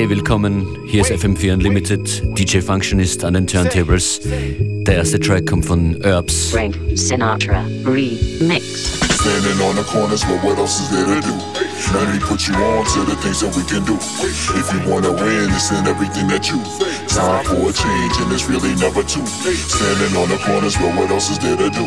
Hey, willkommen. Hier ist FM4 Unlimited. DJ Functionist an den Turntables. Der erste Track kommt von Herbs. Frank Sinatra Remix. Standing on the corners, but what else is there to do? Let me put you on to the things that we can do. If you wanna win, it's in everything that you. Time for a change, and it's really never two. Standing on the corners, but what else is there to do?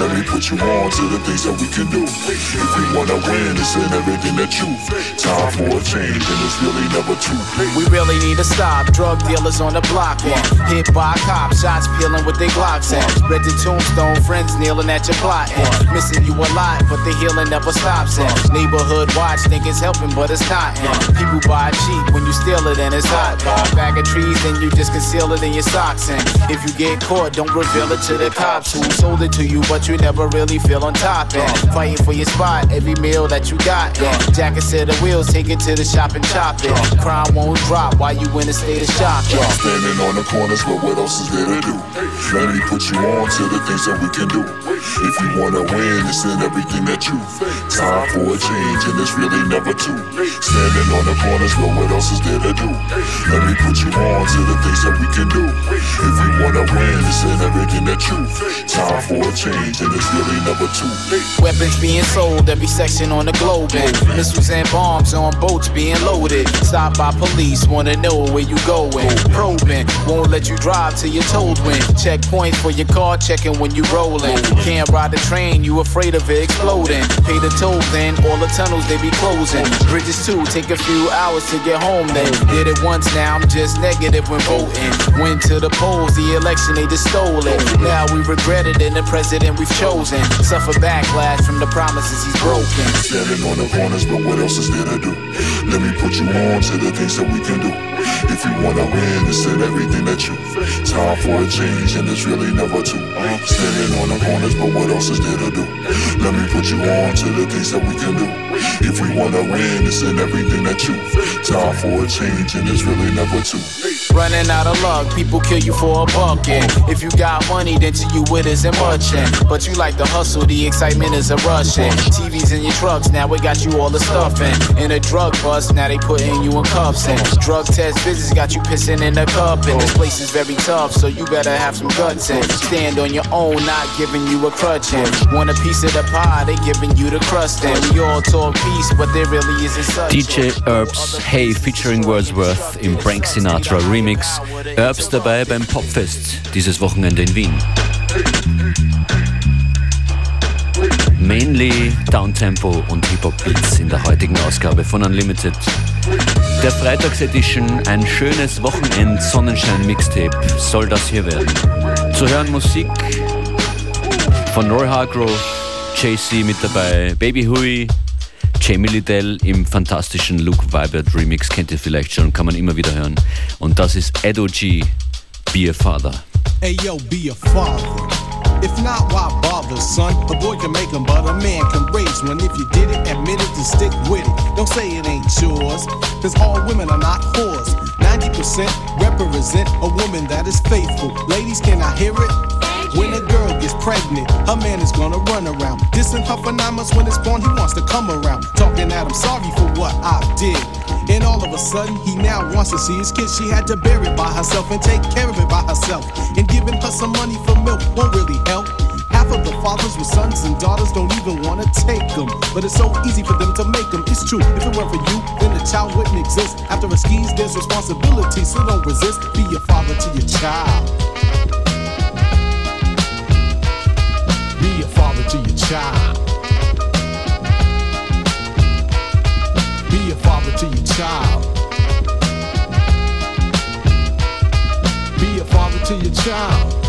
Let me put you on to the things that we can do. If we wanna win, it's in everything that you. Time for a change, and it's really never two. We really need to stop. Drug dealers on the block. Yeah. Hit by cops, shots peeling with their Glocks. And read the tombstone, friends kneeling at your plot. Missing you a lot, but the healing never stops. And neighborhood watch, think it's helping, but it's not. And people buy cheap when you steal it and it's hot. Buy a bag of trees, then you just conceal it in your socks. And if you get caught, don't reveal it to the cops who sold it to you, but you never really feel on top. And fighting for your spot, every meal that you got. And jacket set the wheels, take it to the shop and chop it. Crime won't drop while you in a state of shock. Yeah. Standing on the corners, but what else is there to do? Let me put you on to the things that we can do. If you wanna win, it's in everything that you. Time for a change, and it's really never two. Standing on the corners, but what else is there to do? Let me put you on to the things that we can do. If we wanna win, it's in everything that you. Time for a change, and it's really never two. Weapons being sold every section on the globe, and missiles and bombs on boats being loaded. Stopped by police, wanna know where you going. Probing, won't let you drive till you're told when. Checkpoints for your car, checking when you rolling. Can't ride the train, you afraid of it exploding. Pay the toll, then all the tunnels they be closing. Bridges too, take a few hours to get home. Then did it once, now I'm just negative when voting. Went to the polls, the election they just stole it. Now we regret it, and the president we've chosen suffer backlash from the promises he's broken. Standing on the corners, but what else is there to do? Let me put you on to the things that we can do. If you wanna win, it's in everything that you. Time for a change, and it's really never two. Standing on the corners, but what else is there to do? Let me put you on to the things that we can do. If we wanna win, it's in everything that you. Time for a change, and it's really never two. Running out of luck, people kill you for a buck. And if you got money, then to you it isn't much. And but you like the hustle, the excitement is a rush. And TVs in your trucks, now we got you all the stuff. And in a drug bust, now they putting you in cuffs. And drug test visits got you pissing in a cup. And this place is very tough, so you better have some guts and stand on your own, not giving you a crutch. Want a piece of the pie, they giving you the crust. And we all talk peace, but there really isn't such. DJ Herbs Hey featuring Wordsworth im Frank Sinatra Remix. Herbs dabei beim Popfest dieses Wochenende in Wien. Mainly Downtempo und Hip-Hop-Beats in der heutigen Ausgabe von Unlimited. Der Freitagsedition, ein schönes Wochenend-Sonnenschein-Mixtape soll das hier werden. Zu hören Musik von Roy Hargrove, JC mit dabei, Baby Hui, Jamie Lidell im fantastischen Luke Vibert Remix, kennt ihr vielleicht schon, kann man immer wieder hören. Und das ist Edo G, Be a Father. Hey yo, be a father. If not, why bother, son? A boy can make make 'em, but a man can raise one. If you did it, admit it, and stick with it. Don't say it ain't yours, cause all women are not whores. 90% represent a woman that is faithful. Ladies, can I hear it? When a girl gets pregnant, her man is gonna run around. Dissing her months when it's born, he wants to come around. Talking that I'm sorry for what I did. And all of a sudden, he now wants to see his kid. She had to bear it by herself and take care of it by herself. And giving her some money for milk won't really help. Half of the fathers with sons and daughters don't even wanna take them. But it's so easy for them to make them. It's true, if it weren't for you, then the child wouldn't exist. After a skis, there's responsibility, so don't resist. Be a father to your child. Child. Be a father to your child. Be a father to your child.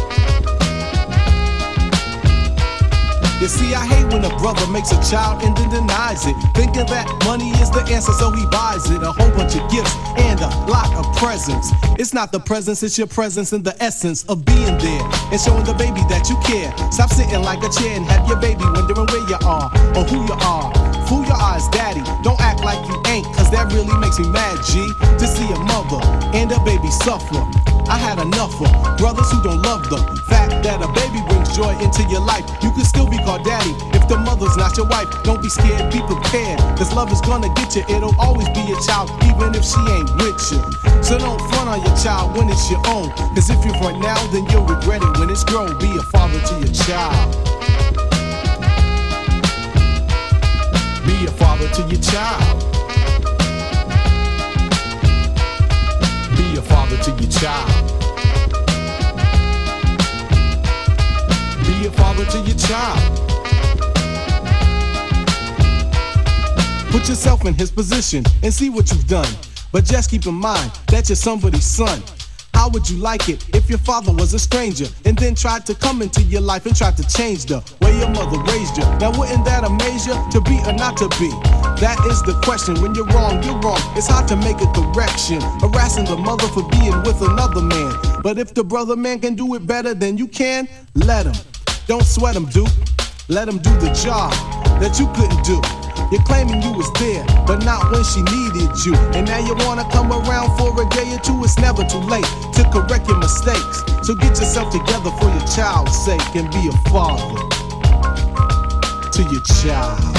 You see, I hate when a brother makes a child and then denies it. Thinking that money is the answer, so he buys it. A whole bunch of gifts and a lot of presents. It's not the presence, it's your presence and the essence of being there and showing the baby that you care. Stop sitting like a chair and have your baby wondering where you are or who you are. Fool your eyes, daddy. Don't act like you ain't, cause that really makes me mad, G. To see a mother and a baby suffer. I had enough of brothers who don't love the fact that a baby brings joy into your life. You can still be called daddy if the mother's not your wife. Don't be scared, be prepared. Cause love is gonna get you. It'll always be your child, even if she ain't with you. So don't front on your child when it's your own. Cause if you front now, then you'll regret it when it's grown. Be a father to your child. Be a father to your child. Be a father to your child. A father to your child. Put yourself in his position and see what you've done. But just keep in mind that you're somebody's son. How would you like it if your father was a stranger and then tried to come into your life and tried to change the way your mother raised you? Now, wouldn't that amaze you to be or not to be? That is the question. When you're wrong, you're wrong. It's hard to make a correction. Harassing the mother for being with another man. But if the brother man can do it better than you can, let him. Don't sweat him, Duke. Let him do the job that you couldn't do. You're claiming you was there, but not when she needed you. And now you wanna come around for a day or two, it's never too late to correct your mistakes. So get yourself together for your child's sake and be a father to your child.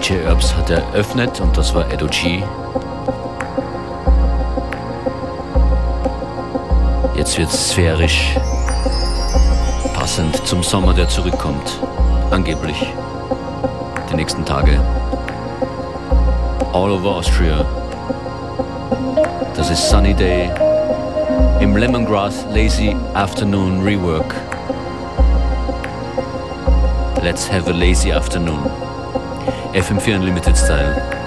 DJ Herbs hat eröffnet und das war Edo G. Jetzt wird sphärisch, passend zum Sommer, der zurückkommt. Angeblich. Die nächsten Tage. All over Austria. Das ist Sunny Day im Lemongrass Lazy Afternoon Rework. Let's have a lazy afternoon. FM4 Unlimited Style.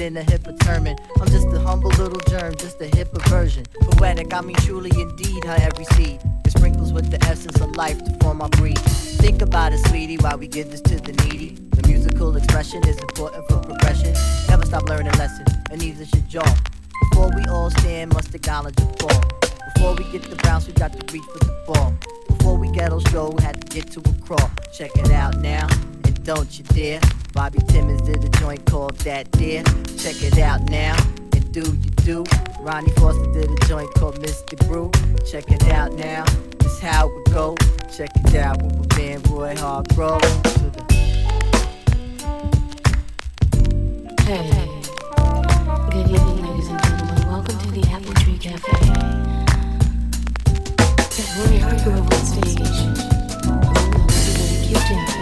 In a term. I'm just a humble little germ, just a hipper version. Poetic, I mean truly indeed, her every seed. It sprinkles with the essence of life to form our breed. Think about it, sweetie, while we give this to the needy. The musical expression is important for progression. Never stop learning lessons, and neither should y'all. Before we all stand, must acknowledge the fall. Before we get the bounce, we got to reach for the ball. Before we get on show, we had to get to a crawl. Check it out now, don't you dare. Bobby Timmons did a joint called That Dear. Check it out now, and do you do. Ronnie Foster did a joint called Mystic Brew. Check it out now, this how it go. Check it out with my man Roy Hargrove. Hey. Good evening, ladies and gentlemen. Welcome to the Apple Tree Cafe. Roy Hargrove on stage. Cute dancer. Coming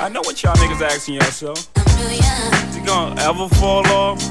I know what y'all niggas asking yourself. Is he gonna ever fall off?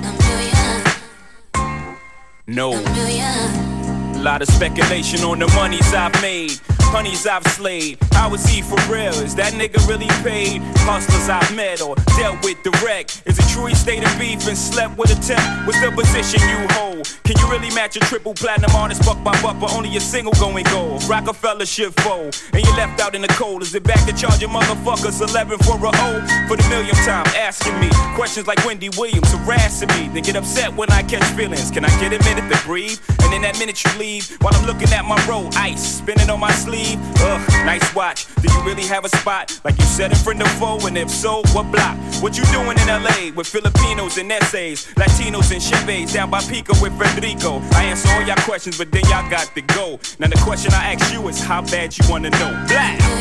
No. A lot of speculation on the monies I've made. Honeys I've slayed. How is he for real? Is that nigga really paid? Hustlers I've met or dealt with direct. Is it true he stayed in beef and slept with a temp? What's the position you hold? Can you really match a triple platinum artist buck by buck, but only a single going gold? Rockefeller shit fold, and you left out in the cold. Is it back to charging motherfuckers 11 for a O? For the millionth time, asking me questions like Wendy Williams harassing me. They get upset when I catch feelings. Can I get a minute to breathe? And in that minute you leave, while I'm looking at my roll, ice spinning on my sleeve. Ugh, nice watch. Do you really have a spot? Like you said in front of foe, and if so, what block? What you doing in LA with Filipinos and essays, Latinos and Chevys down by Pico with Federico? I answer all y'all questions, but then y'all got to go. Now the question I ask you is how bad you wanna know? Black.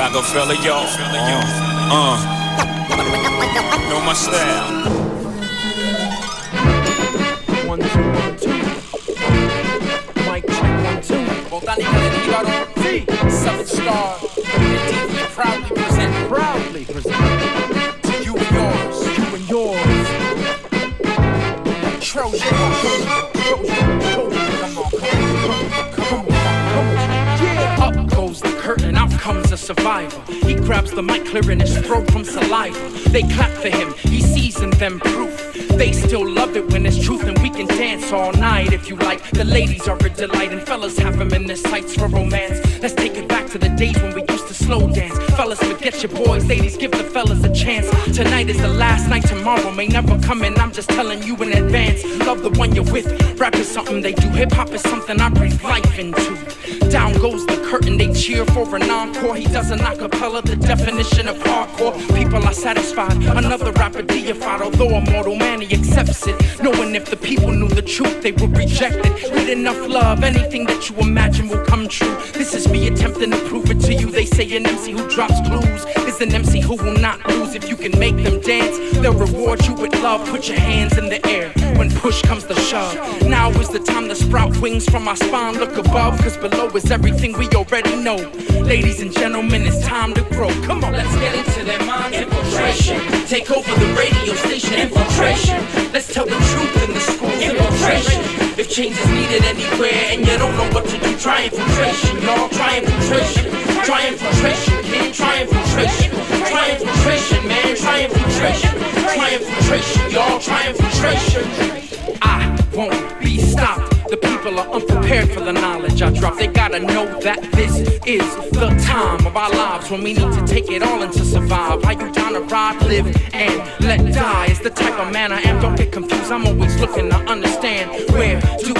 Rockefeller, y'all. Uh, uh. Know my style. One, two, one, two. Mic check, one, two. Botánica del Jíbaro. Sí. Seven star. And proudly present. Proudly present. To you and yours. You and yours. Trojan. Trojan. Trojan. Come on, come on, come on, come on. Yeah. Up goes the curtain, out comes a survivor. He grabs the mic, clearing his throat from saliva. They clap for him, he sees in them proof. They still love it when it's truth, and we can dance all night if you like. The ladies are a delight, and fellas have them in their sights for romance. Let's take it back to the days when we used to slow dance. Fellas, forget your boys, ladies, give the fellas a chance. Tonight is the last night, tomorrow may never come, and I'm just telling you in advance. Love the one you're with. Rap is something they do, hip hop is something I breathe life into. Down goes the curtain, they cheer for an encore. He does an acapella, the definition of hardcore. People are satisfied, another rapper deified, although a mortal man, he accepts it. Knowing if the people knew the truth, they would reject it. With enough love, anything that you imagine will come true. This is me attempting to prove it to you. They say an MC who drops clues is an MC who will not lose. If you can make them dance, they'll reward you with love. Put your hands in the air when push comes to shove. Now is the time to sprout wings from my spine. Look above, cause below is everything we already know. Ladies and gentlemen, it's time to grow. Come on, let's get into their minds. Infiltration. Take over the radio station. Infiltration. Let's tell the truth in the schools. Infiltration. If change is needed anywhere and you don't know what to do, try infiltration, y'all. Try infiltration. Try infiltration. Try infiltration. Try infiltration, man. Try infiltration. Try infiltration, y'all. Try infiltration. I won't be stopped. The people are unprepared for the knowledge I drop. They gotta know that this is the time of our lives when we need to take it all in to survive. How you to ride, live, and let die is the type of man I am. Don't get confused. I'm always looking to understand where do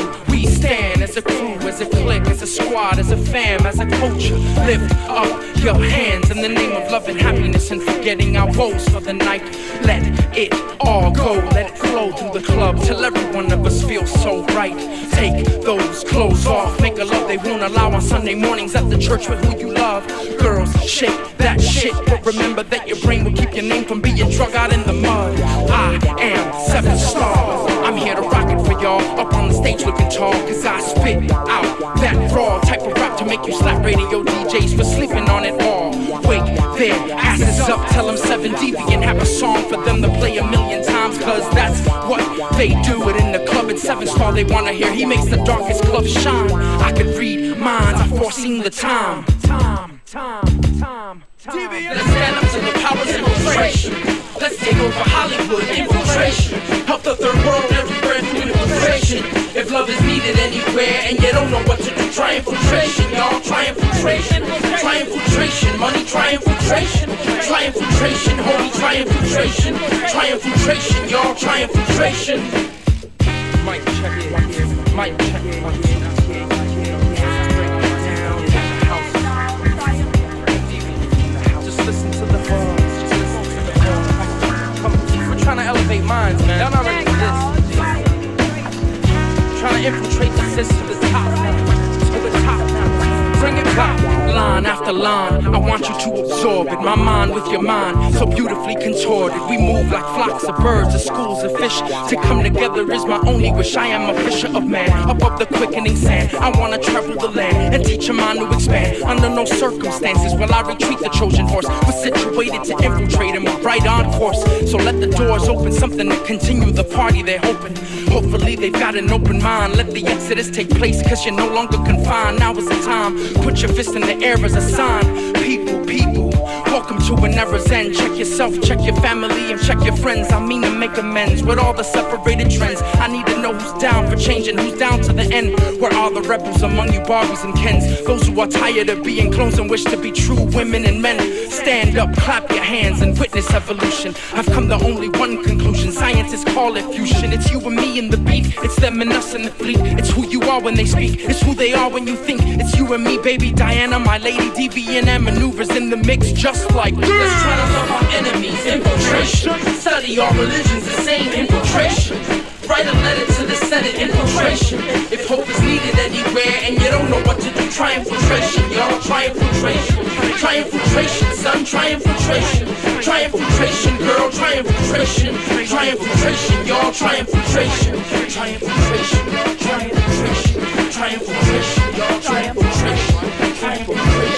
stand as a crew, as a clique, as a squad, as a fam, as a culture. Lift up your hands in the name of love and happiness and forgetting our woes for the night. Let it all go, let it flow through the club till every one of us feels so right. Take those clothes off, make a love they won't allow on Sunday mornings at the church with who you love. Girls, shake that shit, but remember that your brain will keep your name from being drug out in the mud. I am Seven Star. I'm here to rock it y'all. Up on the stage looking tall, cause I spit out that raw type of rap to make you slap radio DJs for sleeping on it all. Wake their asses up, tell them 7 dB and have a song for them to play a million times, cause that's what they do it in the club at 7 Star. They wanna hear he makes the darkest club shine. I could read minds, I've foreseen the time. Time, time, time. Let's stand up to the powers of infiltration. Let's take over Hollywood, infiltration. Help the third world everywhere through infiltration. If love is needed anywhere and you don't know what to do, try infiltration, y'all. Try infiltration. Try infiltration. Money, try infiltration. Try infiltration, homie, try infiltration. Try infiltration, y'all. Try infiltration. Mic check. Mic check the the. Come, We're trying to elevate minds, man. Y'all not ready for this. Infiltrate the system the top line after line. I want you to absorb it, my mind with your mind, so beautifully contorted. We move like flocks of birds, or schools of fish. To come together is my only wish. I am a fisher of man, above the quickening sand. I wanna travel the land and teach a mind to expand. Under no circumstances will I retreat the Trojan horse. We're situated to infiltrate and we're right on course. So let the doors open, something to continue the party they're hoping. Hopefully they've got an open mind. Let the exodus take place, cause you're no longer confined. Now is the time. Put your fist in the air as a sign. People, people. Welcome to an era's end. Check yourself, check your family, and check your friends. I mean to make amends with all the separated trends. I need to know who's down for changing, who's down to the end. Where are the rebels among you, Barbies and Kens? Those who are tired of being clones and wish to be true women and men. Stand up, clap your hands, and witness evolution. I've come to only one conclusion. Scientists call it fusion. It's you and me in the beat. It's them and us in the fleet. It's who you are when they speak. It's who they are when you think. It's you and me, baby Diana, my lady. DVN maneuvers in the mix just like this. Let's try to love our enemies. Infiltration. Study all religions, the same infiltration. Write a letter to the Senate, infiltration. If hope is needed anywhere and you don't know what to do, try infiltration, y'all. Try infiltration. Try infiltration, son. Try infiltration. Try infiltration, girl. Try infiltration. Try infiltration, y'all. Try infiltration. Try infiltration. Try infiltration. Try infiltration, y'all. Try infiltration. Try infiltration.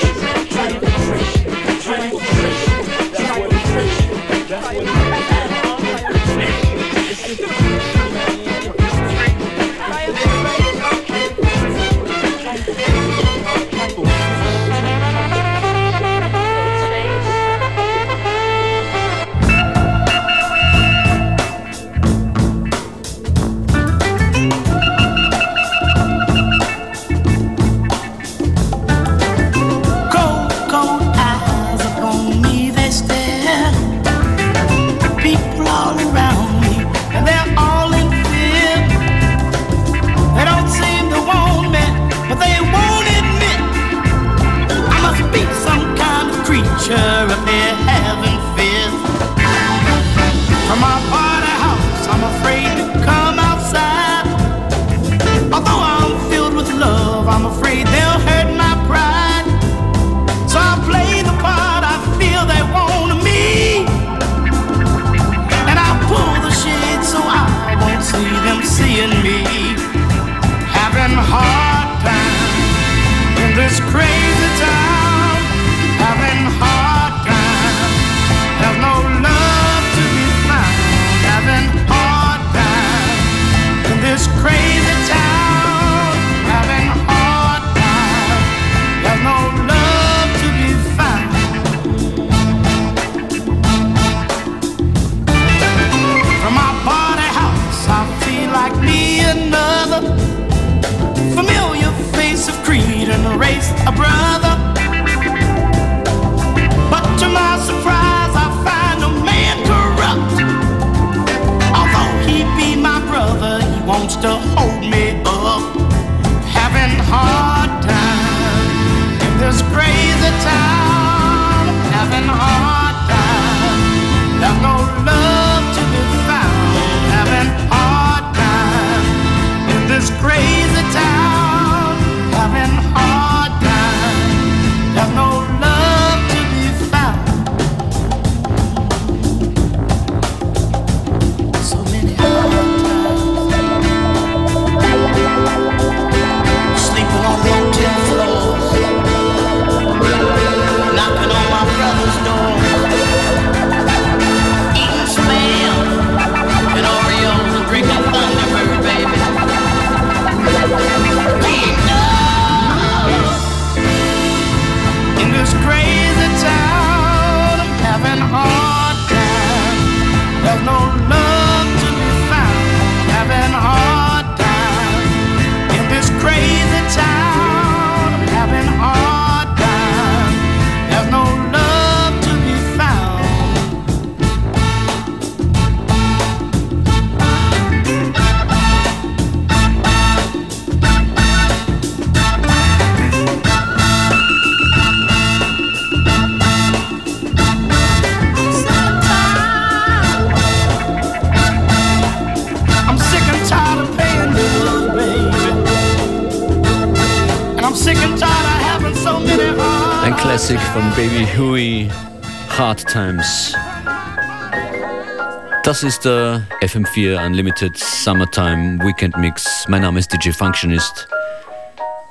Das ist der FM4 Unlimited Summertime Weekend Mix. Mein Name ist DJ Functionist.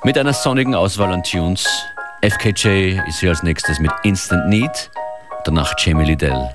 Mit einer sonnigen Auswahl an Tunes. FKJ ist hier als nächstes mit Instant Need, danach Jamie Liddell.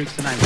Lyrics tonight.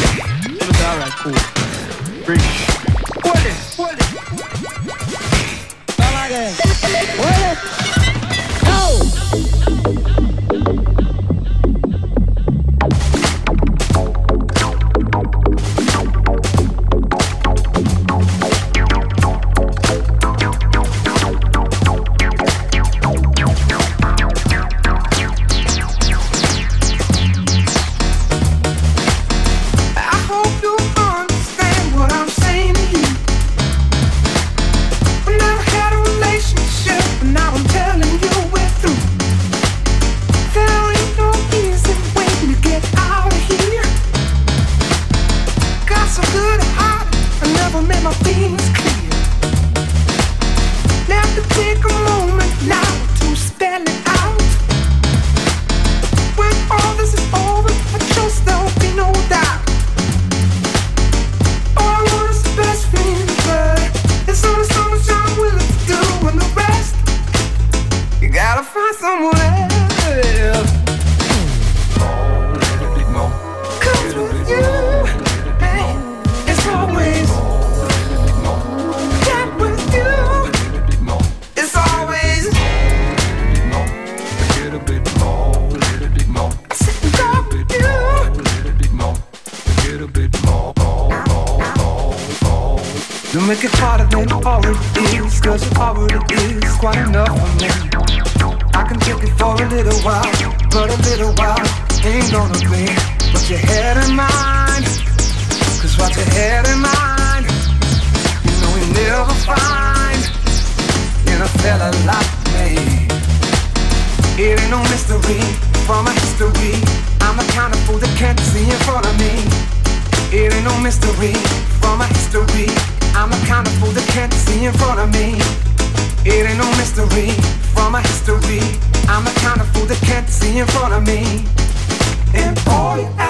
history. I'm the kind of fool that can't see in front of me. Important.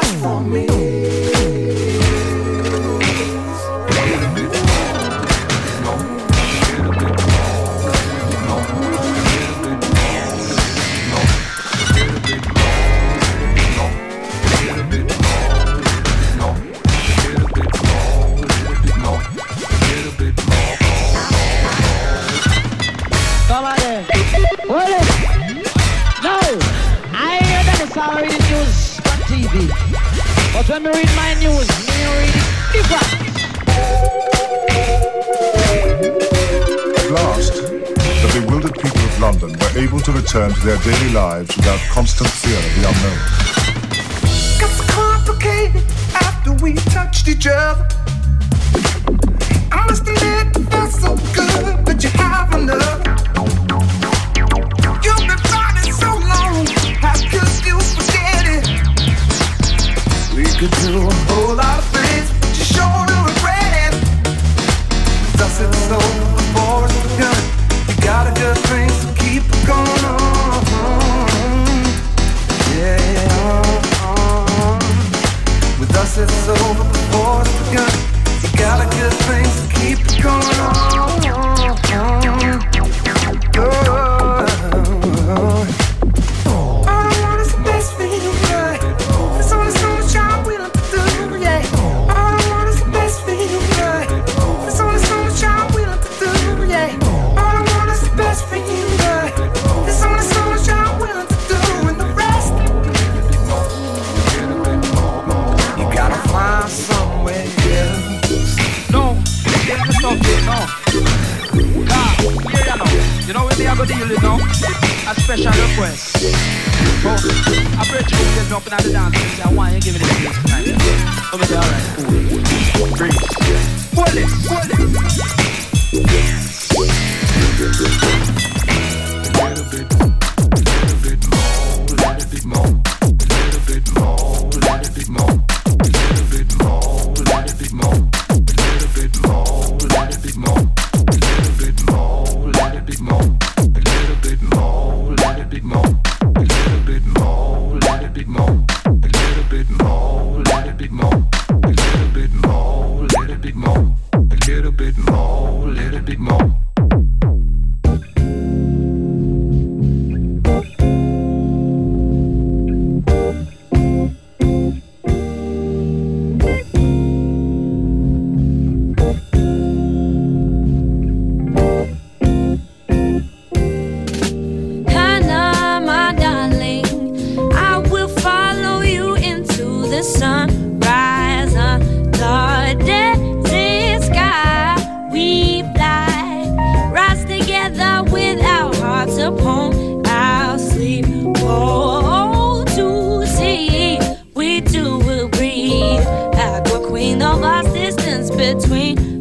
turned their daily lives without constant fear of the unknown. a special request. Oh, I pray you get dropping at the dance. I want you to give me this place tonight. Over there, alright, cool. Breeze. between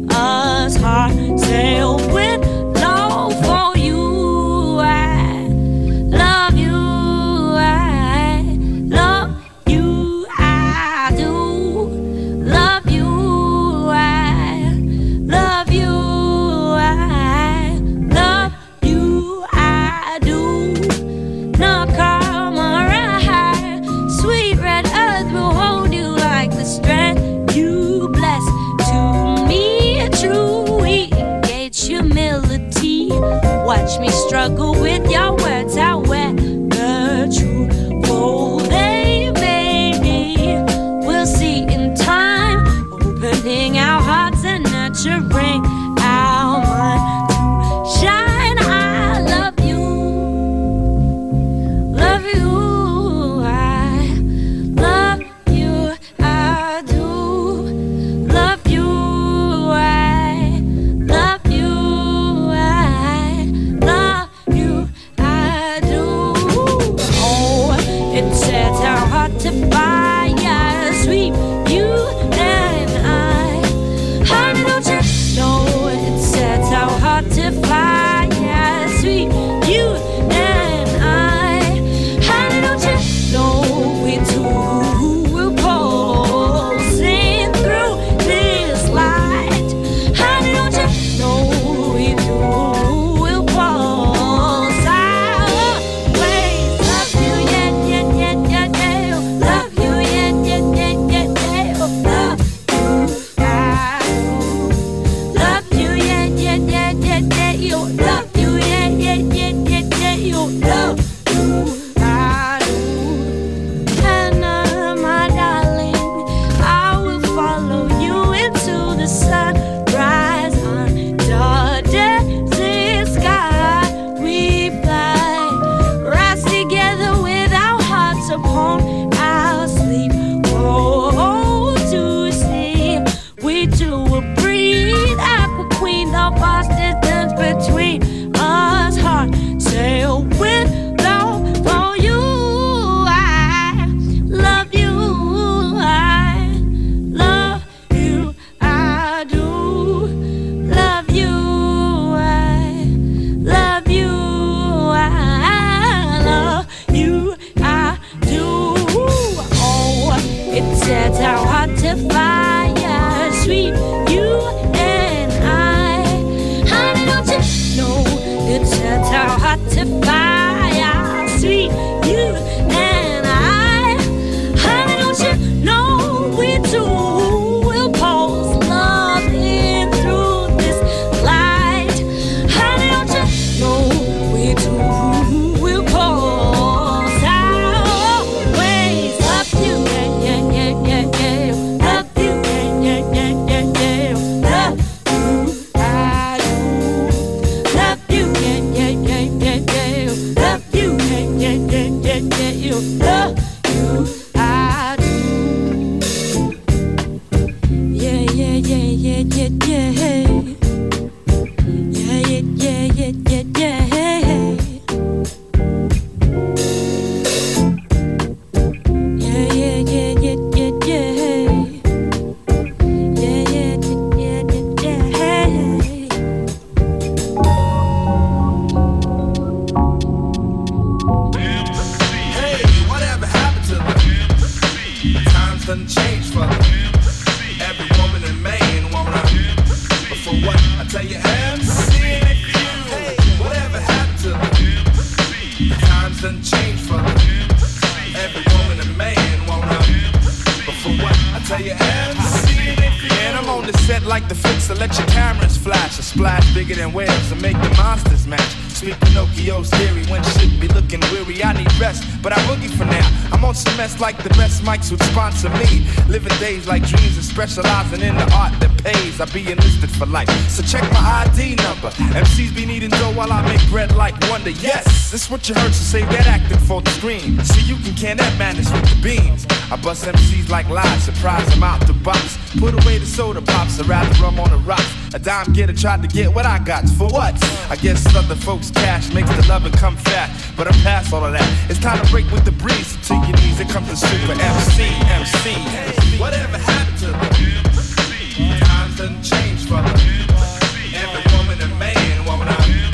mics would sponsor me. Living days like dreams and specializing in the art that pays. I be enlisted for life. So check my ID number. MCs be needing dough while I make bread like wonder. Yes, this what you heard, so save that acting for the screen. See, you can can that madness with the beans. I bust MCs like lies, surprise them out the box. Put away the soda pops, I rather rum on the rocks. A dime getter tried to get what I got. For what? I guess other folks' cash makes the loving come fast. But I'm past all of that. It's time to break with the breeze. To your knees, it comes the super MC, MC. Hey, whatever happened to the MC? Times done changed, brother. MC. Every woman and man, woman, I'm.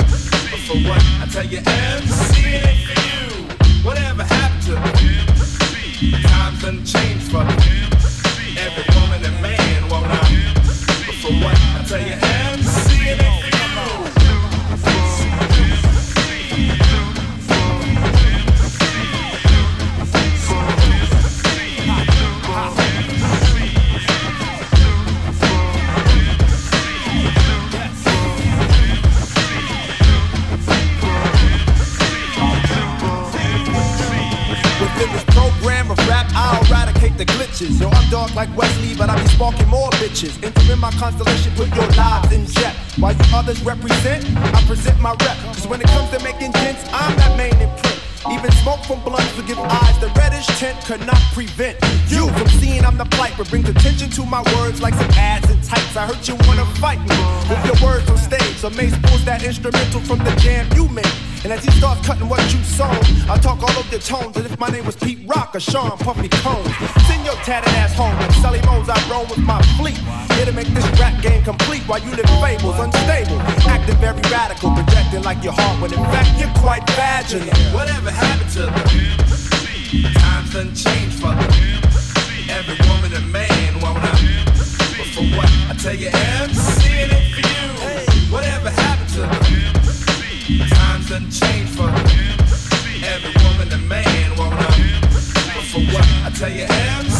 But for what? I tell you, MC ain't for you. Whatever happened to the MC? Times done changed, brother. cannot prevent you from seeing I'm the plight, but brings attention to my words like some ads and tights. I heard you wanna fight me with your words on stage. So Mace pulls that instrumental from the jam you made. And as he starts cutting what you sown, I talk all over your tones as if my name was Pete Rock or Sean Puffy Combs. Send your tatted ass home and Sally Moe's I roam with my fleet. Here to make this rap game complete while you live fables, unstable, acting very radical, projecting like your heart when in fact you're quite vaginal. Whatever happened to the MC? nothing changed for every woman and man. Why would I? But for what? I tell you, MC it for you. Whatever happened to times done changed for every woman and man. Why would I? But for what? I tell you, MC.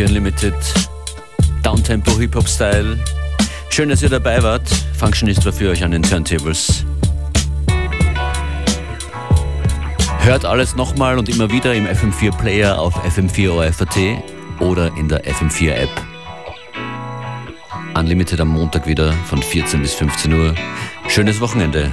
FM4 Unlimited. Downtempo Hip-Hop-Style. Schön, dass ihr dabei wart. Functionist war für euch an den Turntables. Hört alles nochmal und immer wieder im FM4 Player auf FM4 OFAT oder in der FM4 App. Unlimited am Montag wieder von 14 bis 15 Uhr. Schönes Wochenende.